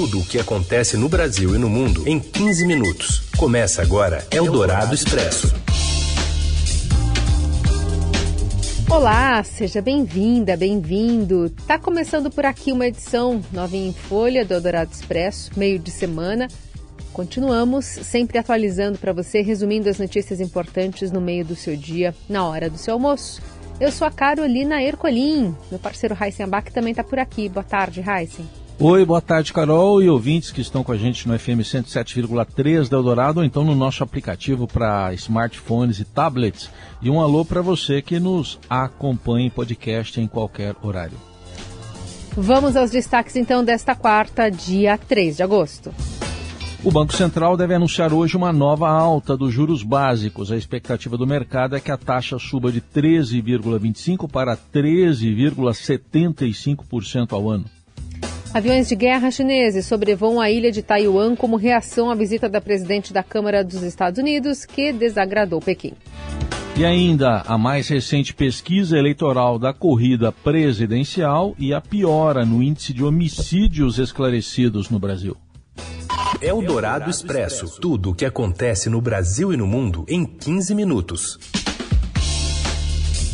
Tudo o que acontece no Brasil e no mundo em 15 minutos. Começa agora Eldorado Expresso. Olá, seja bem-vinda, bem-vindo. Tá começando por aqui uma edição novinha em folha do Eldorado Expresso, meio de semana. Continuamos sempre atualizando para você, resumindo as notícias importantes no meio do seu dia, na hora do seu almoço. Eu sou a Carolina Ercolim. Meu parceiro Heisen Abac também está por aqui. Boa tarde, Heisen. Oi, boa tarde, Carol e ouvintes que estão com a gente no FM 107,3 da Eldorado ou então no nosso aplicativo para smartphones e tablets. E um alô para você que nos acompanha em podcast em qualquer horário. Vamos aos destaques então desta quarta, dia 3 de agosto. O Banco Central deve anunciar hoje uma nova alta dos juros básicos. A expectativa do mercado é que a taxa suba de 13,25% para 13,75% ao ano. Aviões de guerra chineses sobrevoam a ilha de Taiwan como reação à visita da presidente da Câmara dos Estados Unidos, que desagradou Pequim. E ainda a mais recente pesquisa eleitoral da corrida presidencial e a piora no índice de homicídios esclarecidos no Brasil. É o Dourado Expresso. Tudo o que acontece no Brasil e no mundo em 15 minutos.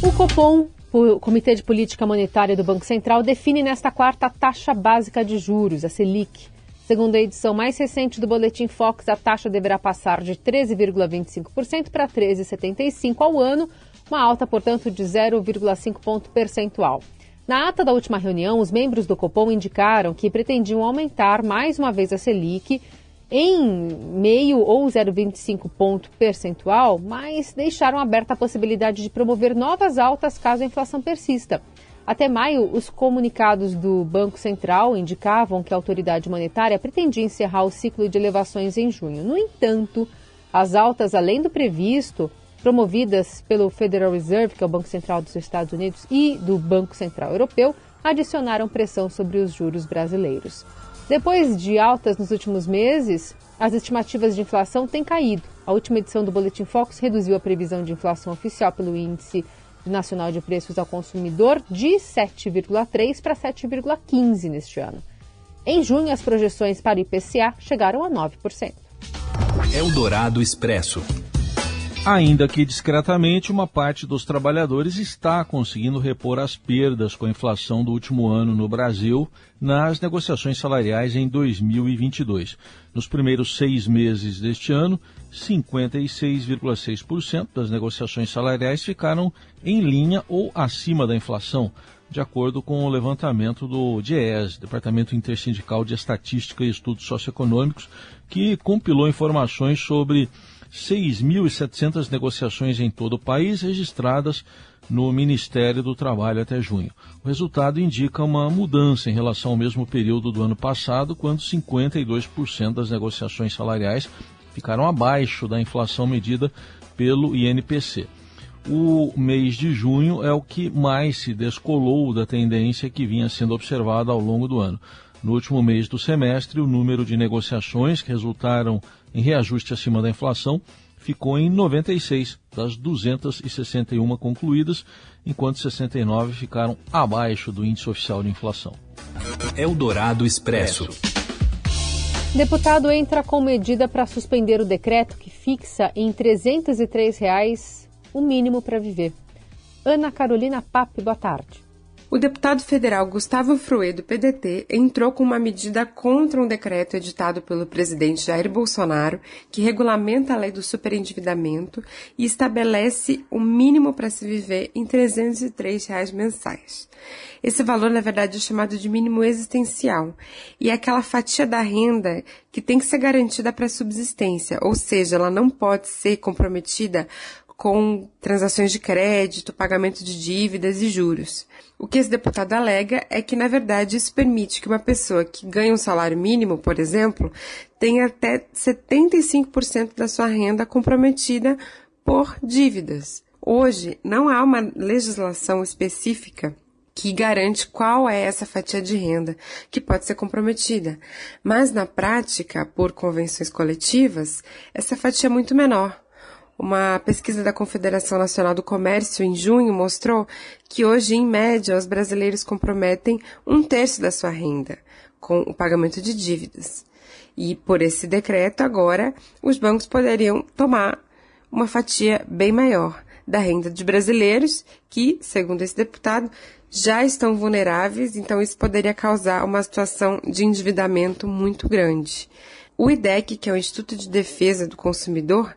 O Copom, o Comitê de Política Monetária do Banco Central, define nesta quarta a taxa básica de juros, a Selic. Segundo a edição mais recente do Boletim Fox, a taxa deverá passar de 13,25% para 13,75% ao ano, uma alta, portanto, de 0,5 ponto percentual. Na ata da última reunião, os membros do Copom indicaram que pretendiam aumentar mais uma vez a Selic em meio ou 0,25 ponto percentual, mas deixaram aberta a possibilidade de promover novas altas caso a inflação persista. Até maio, os comunicados do Banco Central indicavam que a autoridade monetária pretendia encerrar o ciclo de elevações em junho. No entanto, as altas, além do previsto, promovidas pelo Federal Reserve, que é o Banco Central dos Estados Unidos, e do Banco Central Europeu, adicionaram pressão sobre os juros brasileiros. Depois de altas nos últimos meses, as estimativas de inflação têm caído. A última edição do Boletim Focus reduziu a previsão de inflação oficial pelo Índice Nacional de Preços ao Consumidor de 7,3 para 7,15 neste ano. Em junho, as projeções para o IPCA chegaram a 9%. Eldorado Expresso. Ainda que discretamente, uma parte dos trabalhadores está conseguindo repor as perdas com a inflação do último ano no Brasil nas negociações salariais em 2022. Nos primeiros seis meses deste ano, 56,6% das negociações salariais ficaram em linha ou acima da inflação, de acordo com o levantamento do DIES, Departamento Intersindical de Estatística e Estudos Socioeconômicos, que compilou informações sobre 6.700 negociações em todo o país registradas no Ministério do Trabalho até junho. O resultado indica uma mudança em relação ao mesmo período do ano passado, quando 52% das negociações salariais ficaram abaixo da inflação medida pelo INPC. O mês de junho é o que mais se descolou da tendência que vinha sendo observada ao longo do ano. No último mês do semestre, o número de negociações que resultaram em reajuste acima da inflação ficou em 96 das 261 concluídas, enquanto 69 ficaram abaixo do índice oficial de inflação. Eldorado Expresso. Deputado entra com medida para suspender o decreto que fixa em 303 reais o mínimo para viver. Ana Carolina Pape, boa tarde. O deputado federal Gustavo Fruê, do PDT, entrou com uma medida contra um decreto editado pelo presidente Jair Bolsonaro que regulamenta a lei do superendividamento e estabelece o mínimo para se viver em 303 reais mensais. Esse valor, na verdade, é chamado de mínimo existencial e é aquela fatia da renda que tem que ser garantida para a subsistência, ou seja, ela não pode ser comprometida com transações de crédito, pagamento de dívidas e juros. O que esse deputado alega é que, na verdade, isso permite que uma pessoa que ganha um salário mínimo, por exemplo, tenha até 75% da sua renda comprometida por dívidas. Hoje, não há uma legislação específica que garante qual é essa fatia de renda que pode ser comprometida. Mas, na prática, por convenções coletivas, essa fatia é muito menor. Uma pesquisa da Confederação Nacional do Comércio em junho mostrou que hoje, em média, os brasileiros comprometem um terço da sua renda com o pagamento de dívidas. E por esse decreto, agora, os bancos poderiam tomar uma fatia bem maior da renda de brasileiros que, segundo esse deputado, já estão vulneráveis, então isso poderia causar uma situação de endividamento muito grande. O IDEC, que é o Instituto de Defesa do Consumidor,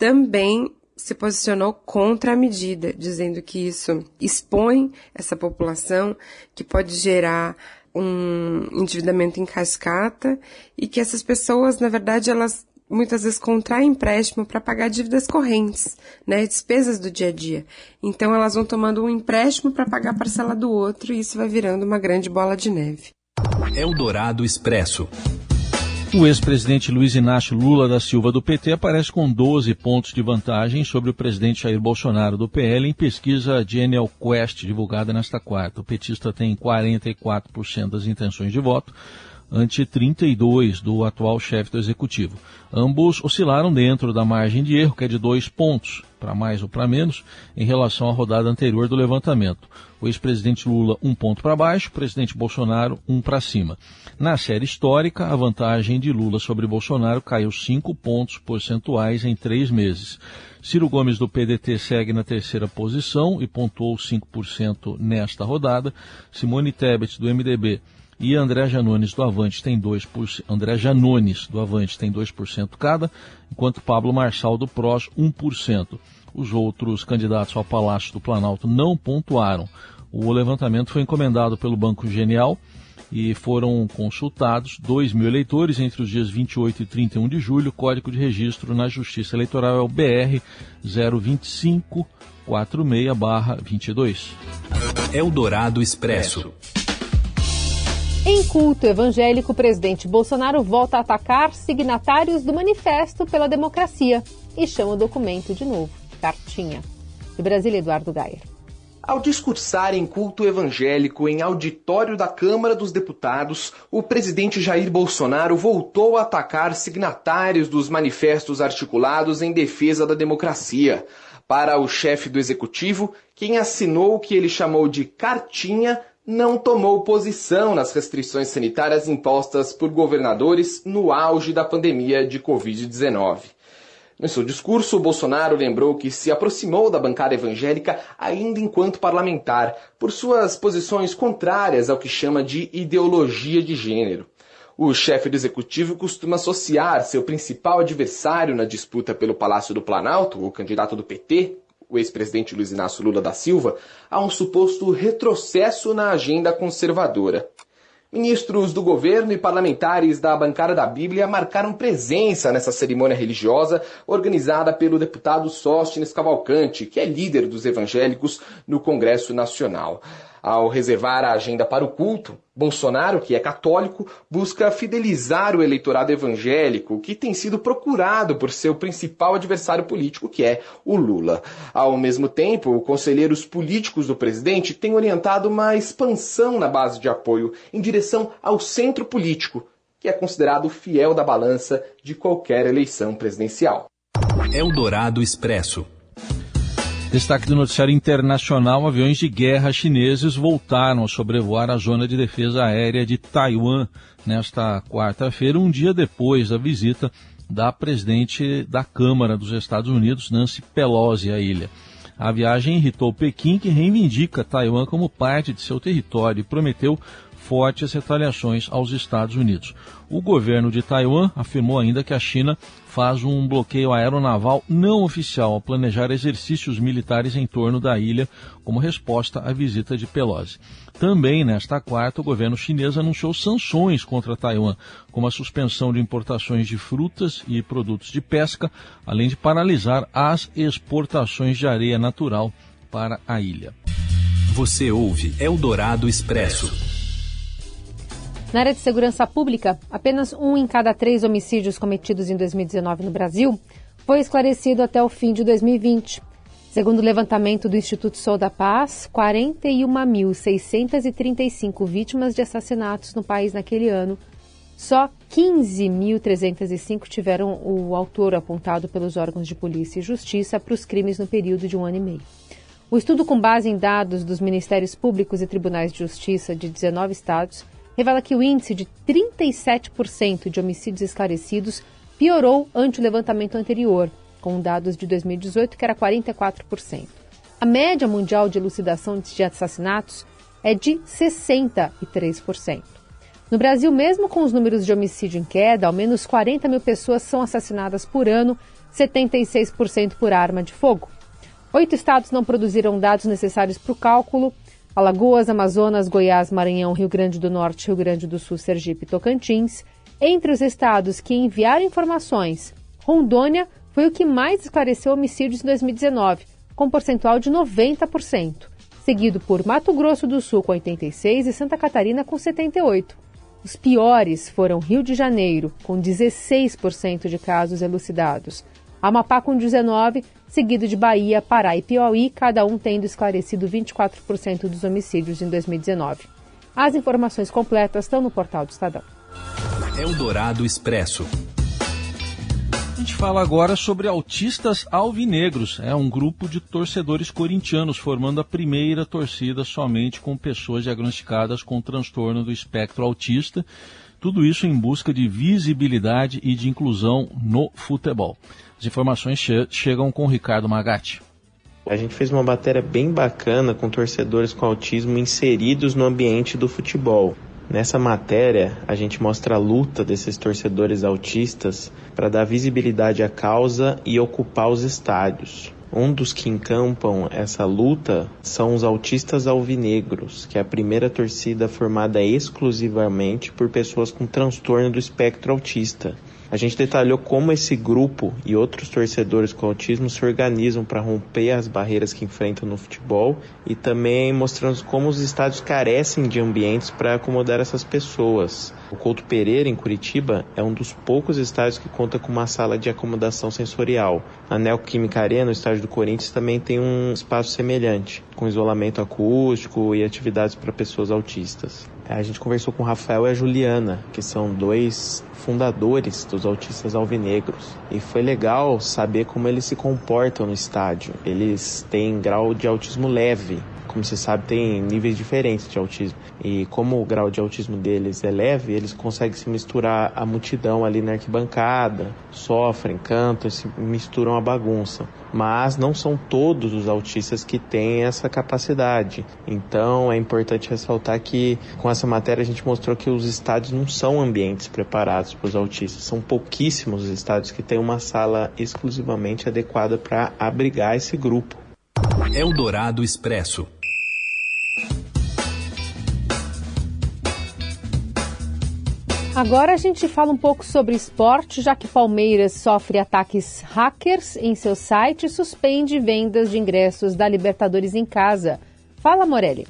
também se posicionou contra a medida, dizendo que isso expõe essa população, que pode gerar um endividamento em cascata e que essas pessoas, na verdade, elas muitas vezes contraem empréstimo para pagar dívidas correntes, né, despesas do dia a dia. Então elas vão tomando um empréstimo para pagar a parcela do outro e isso vai virando uma grande bola de neve. Eldorado Expresso. O ex-presidente Luiz Inácio Lula da Silva do PT aparece com 12 pontos de vantagem sobre o presidente Jair Bolsonaro do PL em pesquisa Genial Quest divulgada nesta quarta. O petista tem 44% das intenções de voto, ante 32 do atual chefe do executivo. Ambos oscilaram dentro da margem de erro, que é de dois pontos, para mais ou para menos, em relação à rodada anterior do levantamento. O ex-presidente Lula um ponto para baixo, o presidente Bolsonaro um para cima. Na série histórica, a vantagem de Lula sobre Bolsonaro caiu cinco pontos percentuais em três meses. Ciro Gomes do PDT segue na terceira posição e pontuou 5% nesta rodada. Simone Tebet do MDB e André Janones do Avante tem 2%, André Janones do Avante tem 2% cada, enquanto Pablo Marçal do PROS 1%. Os outros candidatos ao Palácio do Planalto não pontuaram. O levantamento foi encomendado pelo Banco Genial e foram consultados 2 mil eleitores entre os dias 28 e 31 de julho. Código de registro na Justiça Eleitoral é o BR 025 46-22. Eldorado Expresso. Em culto evangélico, o presidente Bolsonaro volta a atacar signatários do Manifesto pela Democracia e chama o documento de novo, cartinha. De Brasília, Eduardo Gayer. Ao discursar em culto evangélico em auditório da Câmara dos Deputados, o presidente Jair Bolsonaro voltou a atacar signatários dos manifestos articulados em defesa da democracia. Para o chefe do executivo, quem assinou o que ele chamou de cartinha não tomou posição nas restrições sanitárias impostas por governadores no auge da pandemia de Covid-19. No seu discurso, Bolsonaro lembrou que se aproximou da bancada evangélica ainda enquanto parlamentar, por suas posições contrárias ao que chama de ideologia de gênero. O chefe do executivo costuma associar seu principal adversário na disputa pelo Palácio do Planalto, o candidato do PT, o ex-presidente Luiz Inácio Lula da Silva, a um suposto retrocesso na agenda conservadora. Ministros do governo e parlamentares da bancada da Bíblia marcaram presença nessa cerimônia religiosa organizada pelo deputado Sóstenes Cavalcante, que é líder dos evangélicos no Congresso Nacional. Ao reservar a agenda para o culto, Bolsonaro, que é católico, busca fidelizar o eleitorado evangélico, que tem sido procurado por seu principal adversário político, que é o Lula. Ao mesmo tempo, conselheiros políticos do presidente têm orientado uma expansão na base de apoio em direção ao centro político, que é considerado fiel da balança de qualquer eleição presidencial. Eldorado Expresso. Destaque do noticiário internacional: aviões de guerra chineses voltaram a sobrevoar a zona de defesa aérea de Taiwan nesta quarta-feira, um dia depois da visita da presidente da Câmara dos Estados Unidos, Nancy Pelosi, à ilha. A viagem irritou Pequim, que reivindica Taiwan como parte de seu território e prometeu fortes retaliações aos Estados Unidos. O governo de Taiwan afirmou ainda que a China faz um bloqueio aeronaval não oficial ao planejar exercícios militares em torno da ilha como resposta à visita de Pelosi. Também nesta quarta, o governo chinês anunciou sanções contra Taiwan, como a suspensão de importações de frutas e produtos de pesca, além de paralisar as exportações de areia natural para a ilha. Você ouve Eldorado Expresso. Na área de segurança pública, apenas um em cada três homicídios cometidos em 2019 no Brasil foi esclarecido até o fim de 2020. Segundo o levantamento do Instituto Sol da Paz, 41.635 vítimas de assassinatos no país naquele ano. Só 15.305 tiveram o autor apontado pelos órgãos de polícia e justiça para os crimes no período de um ano e meio. O estudo, com base em dados dos Ministérios Públicos e Tribunais de Justiça de 19 estados, revela que o índice de 37% de homicídios esclarecidos piorou ante o levantamento anterior, com dados de 2018, que era 44%. A média mundial de elucidação de assassinatos é de 63%. No Brasil, mesmo com os números de homicídio em queda, ao menos 40 mil pessoas são assassinadas por ano, 76% por arma de fogo. Oito estados não produziram dados necessários para o cálculo: Alagoas, Amazonas, Goiás, Maranhão, Rio Grande do Norte, Rio Grande do Sul, Sergipe e Tocantins. Entre os estados que enviaram informações, Rondônia foi o que mais esclareceu homicídios em 2019, com percentual de 90%, seguido por Mato Grosso do Sul com 86 e Santa Catarina com 78. Os piores foram Rio de Janeiro, com 16% de casos elucidados, Amapá com 19, seguido de Bahia, Pará e Piauí, cada um tendo esclarecido 24% dos homicídios em 2019. As informações completas estão no portal do Estadão. Eldorado Expresso. A gente fala agora sobre autistas alvinegros. É um grupo de torcedores corintianos formando a primeira torcida somente com pessoas diagnosticadas com transtorno do espectro autista. Tudo isso em busca de visibilidade e de inclusão no futebol. As informações che chegam com o Ricardo Magatti. A gente fez uma matéria bem bacana com torcedores com autismo inseridos no ambiente do futebol. Nessa matéria, a gente mostra a luta desses torcedores autistas para dar visibilidade à causa e ocupar os estádios. Um dos que encampam essa luta são os autistas alvinegros, que é a primeira torcida formada exclusivamente por pessoas com transtorno do espectro autista. A gente detalhou como esse grupo e outros torcedores com autismo se organizam para romper as barreiras que enfrentam no futebol e também mostrando como os estádios carecem de ambientes para acomodar essas pessoas. O Couto Pereira, em Curitiba, é um dos poucos estádios que conta com uma sala de acomodação sensorial. A Neoquímica Arena, no estádio do Corinthians, também tem um espaço semelhante, com isolamento acústico e atividades para pessoas autistas. A gente conversou com o Rafael e a Juliana, que são dois fundadores dos autistas alvinegros. E foi legal saber como eles se comportam no estádio. Eles têm grau de autismo leve, como você sabe, tem níveis diferentes de autismo. E como o grau de autismo deles é leve, eles conseguem se misturar à multidão ali na arquibancada, sofrem, cantam, se misturam à bagunça. Mas não são todos os autistas que têm essa capacidade. Então é importante ressaltar que com essa matéria a gente mostrou que os estádios não são ambientes preparados para os autistas. São pouquíssimos os estádios que têm uma sala exclusivamente adequada para abrigar esse grupo. Eldorado Expresso. Agora a gente fala um pouco sobre esporte, já que Palmeiras sofre ataques hackers em seu site e suspende vendas de ingressos da Libertadores em casa. Fala, Morelli.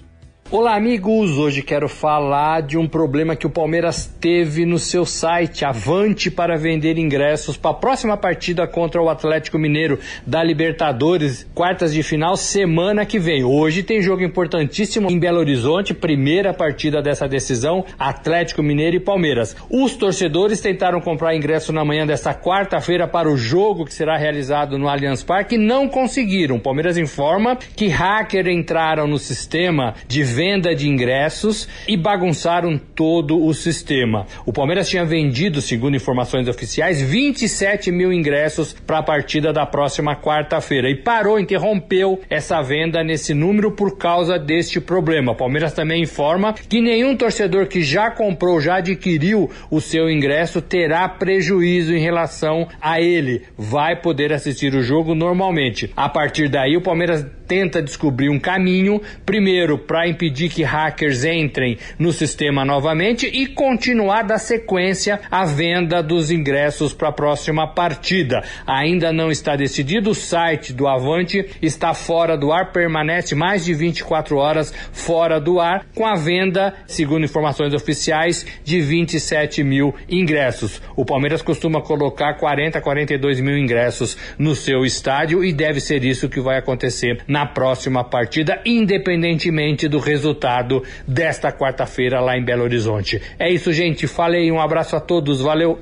Olá, amigos! Hoje quero falar de um problema que o Palmeiras teve no seu site, Avante para vender ingressos para a próxima partida contra o Atlético Mineiro da Libertadores, quartas de final, semana que vem. Hoje tem jogo importantíssimo em Belo Horizonte, primeira partida dessa decisão, Atlético Mineiro e Palmeiras. Os torcedores tentaram comprar ingresso na manhã desta quarta-feira para o jogo que será realizado no Allianz Parque e não conseguiram. O Palmeiras informa que hackers entraram no sistema de venda de ingressos e bagunçaram todo o sistema. O Palmeiras tinha vendido, segundo informações oficiais, 27 mil ingressos para a partida da próxima quarta-feira e parou, interrompeu essa venda nesse número por causa deste problema. O Palmeiras também informa que nenhum torcedor que já comprou, já adquiriu o seu ingresso terá prejuízo em relação a ele. Vai poder assistir o jogo normalmente. A partir daí, o Palmeiras tenta descobrir um caminho, primeiro para impedir que hackers entrem no sistema novamente e continuar da sequência a venda dos ingressos para a próxima partida. Ainda não está decidido, o site do Avante está fora do ar, permanece mais de 24 horas fora do ar, com a venda, segundo informações oficiais, de 27 mil ingressos. O Palmeiras costuma colocar 40, 42 mil ingressos no seu estádio e deve ser isso que vai acontecer na na próxima partida, independentemente do resultado desta quarta-feira lá em Belo Horizonte. É isso, gente. Falei, um abraço a todos, valeu.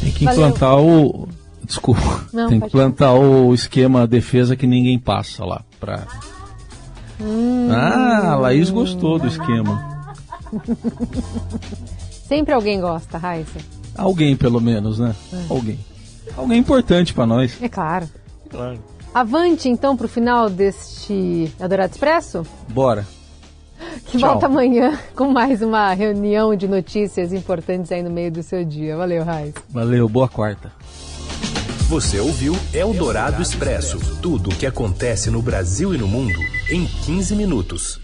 Tem que implantar valeu. o. Desculpa. Não, tem que implantar o esquema defesa que ninguém passa lá. Pra... Hum. Ah, a Laís gostou do esquema. Sempre alguém gosta, Raíssa. Alguém, pelo menos, né? É. Alguém. Alguém importante para nós. É claro. Claro. Avante, então, para o final deste Adorado Expresso? Bora. Que Tchau. volta amanhã com mais uma reunião de notícias importantes aí no meio do seu dia. Valeu, Raiz. Valeu, boa quarta. Você ouviu Eldorado Expresso tudo o que acontece no Brasil e no mundo em 15 minutos.